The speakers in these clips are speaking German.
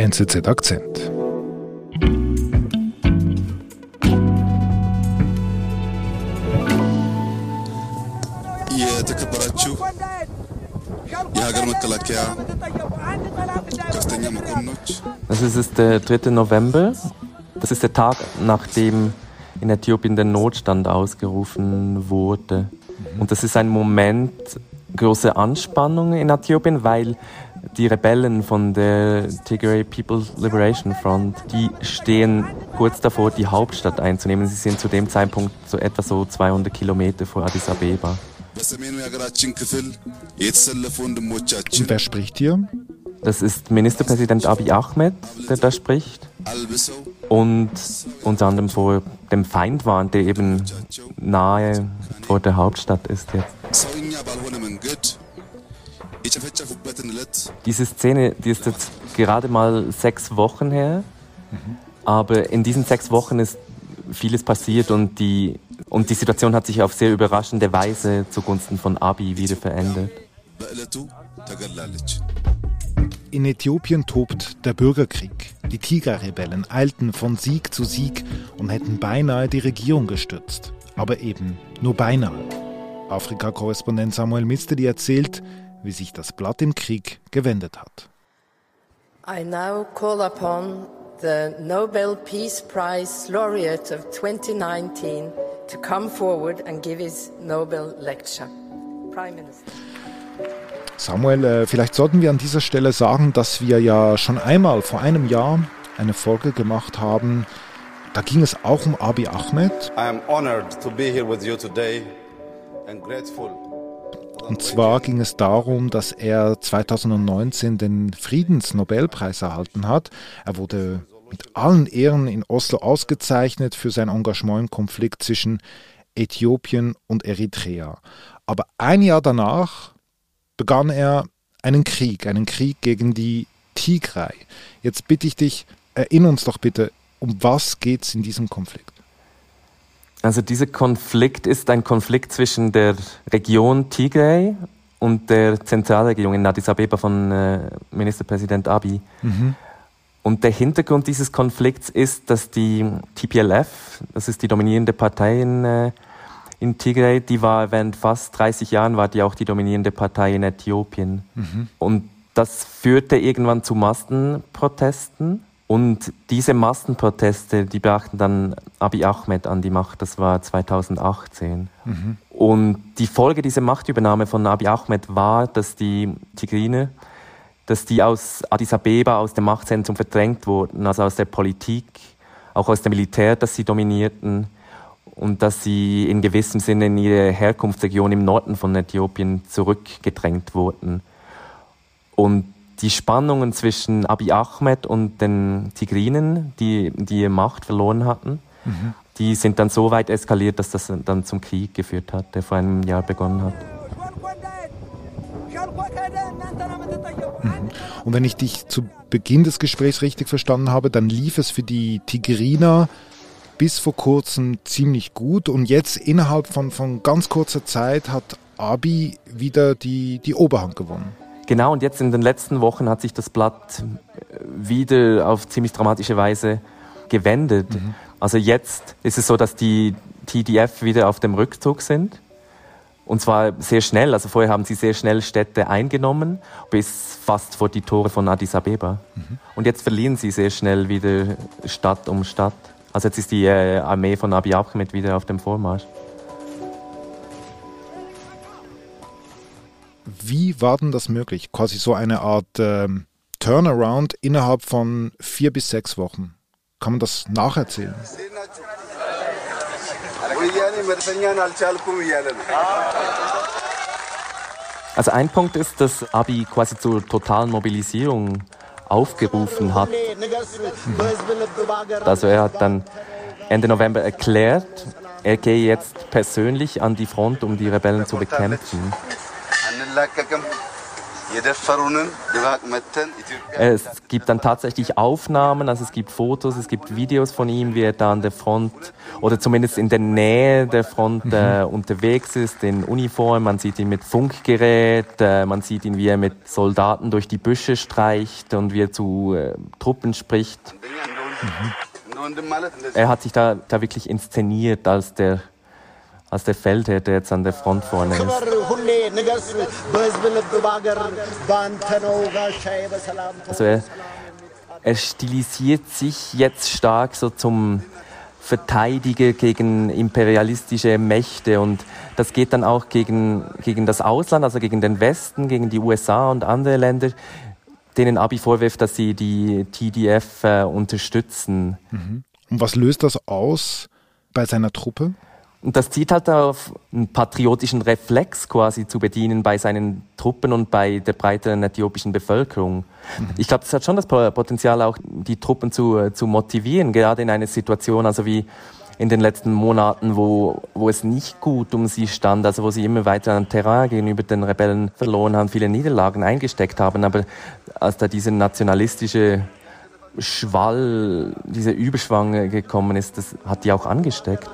NZZ Akzent. Das es ist der 3. November. Das ist der Tag, nachdem in Äthiopien der Notstand ausgerufen wurde. Mhm. Und das ist ein Moment großer Anspannung in Äthiopien, weil die Rebellen von der Tigray People's Liberation Front, die stehen kurz davor, die Hauptstadt einzunehmen. Sie sind zu dem Zeitpunkt so etwa so 200 Kilometer vor Addis Abeba. Und wer spricht hier? Das ist Ministerpräsident Abiy Ahmed, der da spricht. Und unter anderem vor dem Feind warnt, der eben nahe vor der Hauptstadt ist jetzt. Diese Szene, die ist jetzt gerade mal sechs Wochen her, aber in diesen sechs Wochen ist vieles passiert und die, und die Situation hat sich auf sehr überraschende Weise zugunsten von Abi wieder verändert. In Äthiopien tobt der Bürgerkrieg. Die Tiger-Rebellen eilten von Sieg zu Sieg und hätten beinahe die Regierung gestürzt. Aber eben nur beinahe. Afrika-Korrespondent Samuel Mister, die erzählt, wie sich das Blatt im Krieg gewendet hat. I now call upon the Nobel Peace Prize laureate of 2019 to come forward and give his Nobel lecture. Prime Minister. Samuel, äh, vielleicht sollten wir an dieser Stelle sagen, dass wir ja schon einmal vor einem Jahr eine Folge gemacht haben. Da ging es auch um Abiy Ahmed. I am honored to be here with you today and grateful. Und zwar ging es darum, dass er 2019 den Friedensnobelpreis erhalten hat. Er wurde mit allen Ehren in Oslo ausgezeichnet für sein Engagement im Konflikt zwischen Äthiopien und Eritrea. Aber ein Jahr danach begann er einen Krieg, einen Krieg gegen die Tigray. Jetzt bitte ich dich, erinner uns doch bitte, um was geht es in diesem Konflikt? Also dieser Konflikt ist ein Konflikt zwischen der Region Tigray und der Zentralregierung in Addis Abeba von äh, Ministerpräsident Abiy. Und der Hintergrund dieses Konflikts ist, dass die TPLF, das ist die dominierende Partei in, äh, in Tigray, die war während fast 30 Jahren war die auch die dominierende Partei in Äthiopien. Und das führte irgendwann zu Massenprotesten. Und diese Massenproteste, die brachten dann Abiy Ahmed an die Macht, das war 2018. Und die Folge dieser Machtübernahme von Abiy Ahmed war, dass die Tigriner, dass die aus Addis Abeba, aus dem Machtzentrum verdrängt wurden, also aus der Politik, auch aus dem Militär, das sie dominierten und dass sie in gewissem Sinne in ihre Herkunftsregion im Norden von Äthiopien zurückgedrängt wurden. Und die Spannungen zwischen Abiy Ahmed und den Tigrinen, die, die Macht verloren hatten, die sind dann so weit eskaliert, dass das dann zum Krieg geführt hat, der vor einem Jahr begonnen hat. Und wenn ich dich zu Beginn des Gesprächs richtig verstanden habe, dann lief es für die Tigriner bis vor kurzem ziemlich gut und jetzt innerhalb von, von ganz kurzer Zeit hat Abi wieder die, die Oberhand gewonnen. Genau, und jetzt in den letzten Wochen hat sich das Blatt wieder auf ziemlich dramatische Weise gewendet. Also jetzt ist es so, dass die TDF wieder auf dem Rückzug sind. Und zwar sehr schnell. Also vorher haben sie sehr schnell Städte eingenommen, bis fast vor die Tore von Addis Abeba. Und jetzt verlieren sie sehr schnell wieder Stadt um Stadt. Also jetzt ist die äh, Armee von Abiy Ahmed wieder auf dem Vormarsch. Wie war denn das möglich? Quasi so eine Art ähm, Turnaround innerhalb von vier bis sechs Wochen. Kann man das nacherzählen? Also ein Punkt ist, dass Abiy quasi zur totalen Mobilisierung aufgerufen hat. Also er hat dann Ende November erklärt, er gehe jetzt persönlich an die Front, um die Rebellen zu bekämpfen. Es gibt dann tatsächlich Aufnahmen, also es gibt Fotos, es gibt Videos von ihm, wie er da an der Front oder zumindest in der Nähe der Front äh, unterwegs ist, in Uniform. Man sieht ihn mit Funkgerät, äh, man sieht ihn, wie er mit Soldaten durch die Büsche streicht und wie er zu äh, Truppen spricht. Er hat sich da, da wirklich inszeniert als der als der Feldherr, der jetzt an der Front vorne ist. Also er, er stilisiert sich jetzt stark so zum Verteidiger gegen imperialistische Mächte und das geht dann auch gegen, gegen das Ausland, also gegen den Westen, gegen die USA und andere Länder, denen Abi vorwirft, dass sie die TDF äh, unterstützen. Mhm. Und was löst das aus bei seiner Truppe? Und das zieht halt auf einen patriotischen Reflex quasi zu bedienen bei seinen Truppen und bei der breiteren äthiopischen Bevölkerung. Ich glaube, das hat schon das Potenzial, auch die Truppen zu, zu motivieren, gerade in einer Situation, also wie in den letzten Monaten, wo, wo es nicht gut um sie stand, also wo sie immer weiter an Terrain gegenüber den Rebellen verloren haben, viele Niederlagen eingesteckt haben, aber als da diese nationalistische Schwall, dieser Überschwang gekommen ist, das hat die auch angesteckt.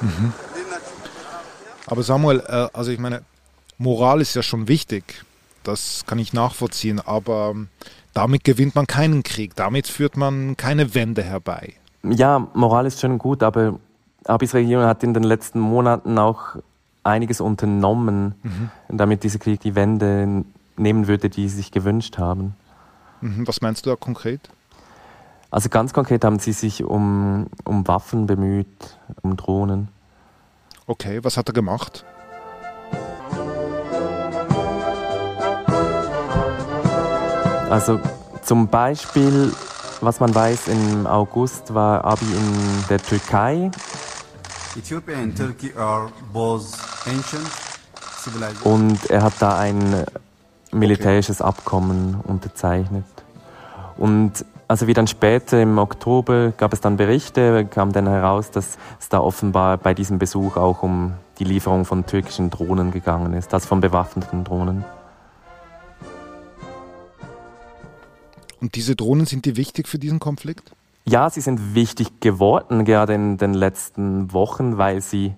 Mhm. Aber Samuel, äh, also ich meine, Moral ist ja schon wichtig. Das kann ich nachvollziehen. Aber damit gewinnt man keinen Krieg. Damit führt man keine Wende herbei. Ja, Moral ist schon gut, aber Abis Regierung hat in den letzten Monaten auch einiges unternommen, mhm. damit dieser Krieg die Wende nehmen würde, die sie sich gewünscht haben. Mhm. Was meinst du da konkret? Also ganz konkret haben sie sich um, um Waffen bemüht, um Drohnen. Okay, was hat er gemacht? Also zum Beispiel, was man weiß, im August war Abi in der Türkei. Ethiopia and Turkey are both ancient Und er hat da ein militärisches okay. Abkommen unterzeichnet. Und also wie dann später im Oktober gab es dann Berichte, kam dann heraus, dass es da offenbar bei diesem Besuch auch um die Lieferung von türkischen Drohnen gegangen ist, also von bewaffneten Drohnen. Und diese Drohnen, sind die wichtig für diesen Konflikt? Ja, sie sind wichtig geworden, gerade in den letzten Wochen, weil sie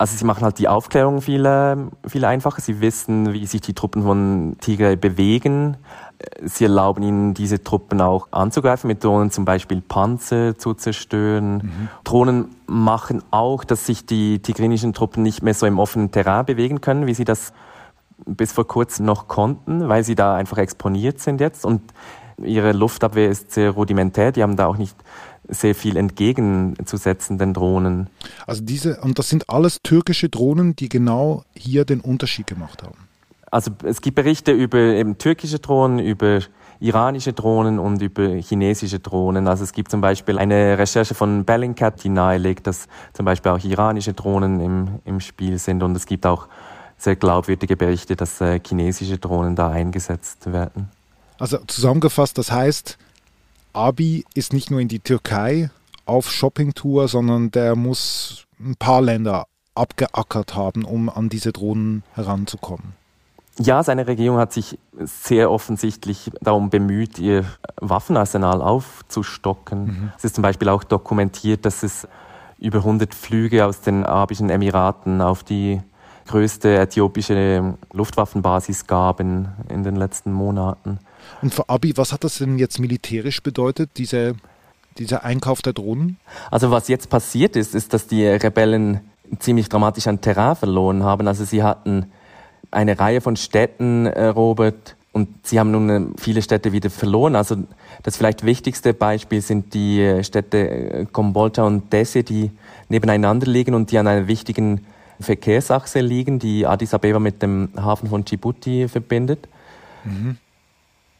also sie machen halt die Aufklärung viel, äh, viel einfacher. Sie wissen, wie sich die Truppen von Tigray bewegen. Sie erlauben ihnen, diese Truppen auch anzugreifen, mit Drohnen zum Beispiel Panzer zu zerstören. Mhm. Drohnen machen auch, dass sich die tigrinischen Truppen nicht mehr so im offenen Terrain bewegen können, wie sie das bis vor kurzem noch konnten, weil sie da einfach exponiert sind jetzt. Und ihre Luftabwehr ist sehr rudimentär. Die haben da auch nicht sehr viel entgegenzusetzen den Drohnen. Also diese, und das sind alles türkische Drohnen, die genau hier den Unterschied gemacht haben. Also es gibt Berichte über eben türkische Drohnen, über iranische Drohnen und über chinesische Drohnen. Also es gibt zum Beispiel eine Recherche von Bellingcat, die nahelegt, dass zum Beispiel auch iranische Drohnen im, im Spiel sind und es gibt auch sehr glaubwürdige Berichte, dass äh, chinesische Drohnen da eingesetzt werden. Also zusammengefasst, das heißt, Abi ist nicht nur in die Türkei auf Shoppingtour, sondern der muss ein paar Länder abgeackert haben, um an diese Drohnen heranzukommen. Ja, seine Regierung hat sich sehr offensichtlich darum bemüht, ihr Waffenarsenal aufzustocken. Mhm. Es ist zum Beispiel auch dokumentiert, dass es über 100 Flüge aus den Arabischen Emiraten auf die größte äthiopische Luftwaffenbasis gab in, in den letzten Monaten. Und für Abi, was hat das denn jetzt militärisch bedeutet, diese, dieser Einkauf der Drohnen? Also was jetzt passiert ist, ist, dass die Rebellen ziemlich dramatisch an Terrain verloren haben. Also sie hatten eine Reihe von Städten erobert und sie haben nun äh, viele Städte wieder verloren. Also das vielleicht wichtigste Beispiel sind die Städte Kombolta und Desse, die nebeneinander liegen und die an einer wichtigen Verkehrsachse liegen, die Addis Abeba mit dem Hafen von Djibouti verbindet. Mhm.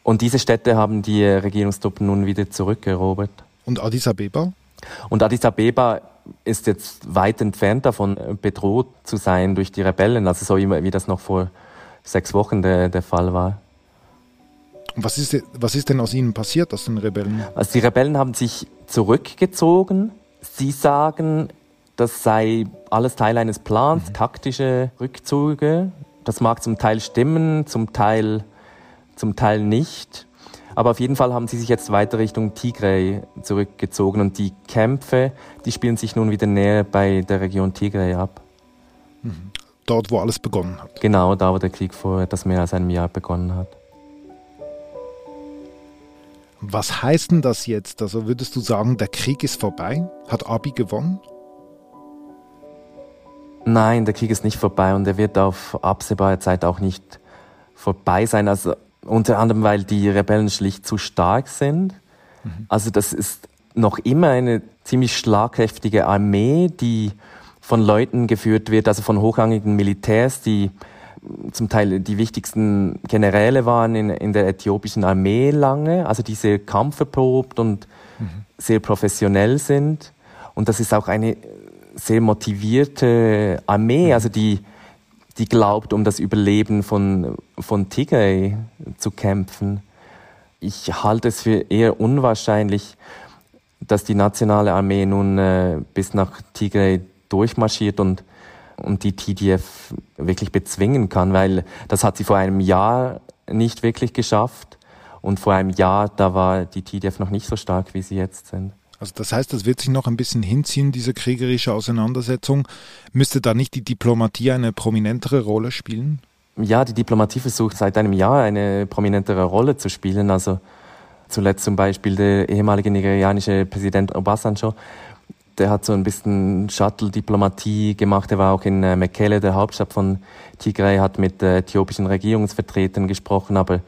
Und diese Städte haben die Regierungstruppen nun wieder zurückerobert. Und Addis Abeba? Und Addis Abeba ist jetzt weit entfernt davon, bedroht zu sein durch die Rebellen, also so wie das noch vor sechs Wochen der, der Fall war. Was ist, was ist denn aus ihnen passiert, aus den Rebellen? Also die Rebellen haben sich zurückgezogen. Sie sagen, das sei alles Teil eines Plans, mhm. taktische Rückzüge. Das mag zum Teil stimmen, zum Teil, zum Teil nicht. Aber auf jeden Fall haben sie sich jetzt weiter Richtung Tigray zurückgezogen und die Kämpfe, die spielen sich nun wieder näher bei der Region Tigray ab. Mhm. Dort, wo alles begonnen hat. Genau, da, wo der Krieg vor etwas mehr als einem Jahr begonnen hat. Was heißt denn das jetzt? Also würdest du sagen, der Krieg ist vorbei? Hat Abi gewonnen? Nein, der Krieg ist nicht vorbei und er wird auf absehbare Zeit auch nicht vorbei sein. Also unter anderem, weil die Rebellen schlicht zu stark sind. Mhm. Also das ist noch immer eine ziemlich schlagkräftige Armee, die von Leuten geführt wird, also von hochrangigen Militärs, die zum Teil die wichtigsten Generäle waren in, in der äthiopischen Armee lange, also die sehr kampferprobt und mhm. sehr professionell sind. Und das ist auch eine sehr motivierte Armee, mhm. also die die glaubt, um das Überleben von, von Tigray zu kämpfen. Ich halte es für eher unwahrscheinlich, dass die nationale Armee nun äh, bis nach Tigray durchmarschiert und, und die TDF wirklich bezwingen kann, weil das hat sie vor einem Jahr nicht wirklich geschafft. Und vor einem Jahr, da war die TDF noch nicht so stark, wie sie jetzt sind. Also das heißt, das wird sich noch ein bisschen hinziehen, diese kriegerische Auseinandersetzung. Müsste da nicht die Diplomatie eine prominentere Rolle spielen? Ja, die Diplomatie versucht seit einem Jahr eine prominentere Rolle zu spielen. Also zuletzt zum Beispiel der ehemalige nigerianische Präsident Obasanjo, der hat so ein bisschen Shuttle-Diplomatie gemacht. Er war auch in äh, Mekele, der Hauptstadt von Tigray, hat mit äh, äthiopischen Regierungsvertretern gesprochen, aber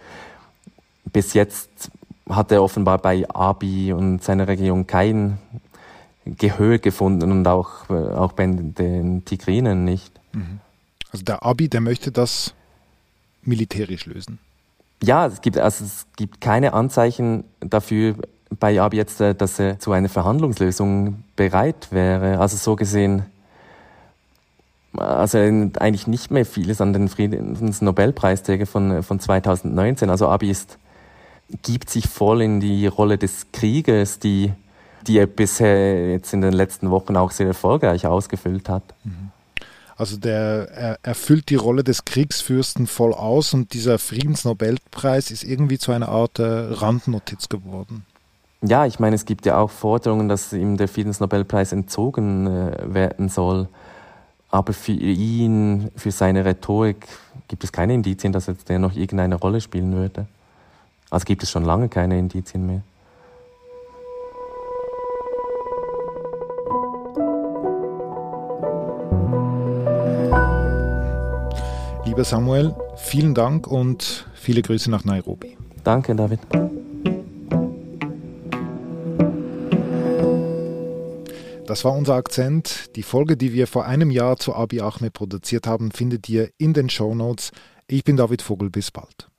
bis jetzt hat er offenbar bei Abi und seiner Regierung kein Gehör gefunden und auch, äh, auch bei den Tigrinen nicht. Mhm. Also der Abi, der möchte das militärisch lösen. Ja, es gibt, also es gibt keine Anzeichen dafür bei Abi jetzt, äh, dass er zu einer Verhandlungslösung bereit wäre. Also so gesehen, also eigentlich nicht mehr vieles an den Friedensnobelpreisträger von, von 2019. Also Abi ist gibt sich voll in die Rolle des Kriegers, die, die er bisher jetzt in den letzten Wochen auch sehr erfolgreich ausgefüllt hat. Mhm. Also der er erfüllt die Rolle des Kriegsfürsten voll aus und dieser Friedensnobelpreis ist irgendwie zu einer Art äh, Randnotiz geworden. Ja, ich meine, es gibt ja auch Forderungen, dass ihm der Friedensnobelpreis entzogen äh, werden soll. Aber für ihn, für seine Rhetorik gibt es keine Indizien, dass jetzt der noch irgendeine Rolle spielen würde. Also gibt es schon lange keine Indizien mehr. Lieber Samuel, vielen Dank und viele Grüße nach Nairobi. Danke, David. Das war unser Akzent. Die Folge, die wir vor einem Jahr zu Abi Ahmed produziert haben, findet ihr in den Show Notes. Ich bin David Vogel. Bis bald.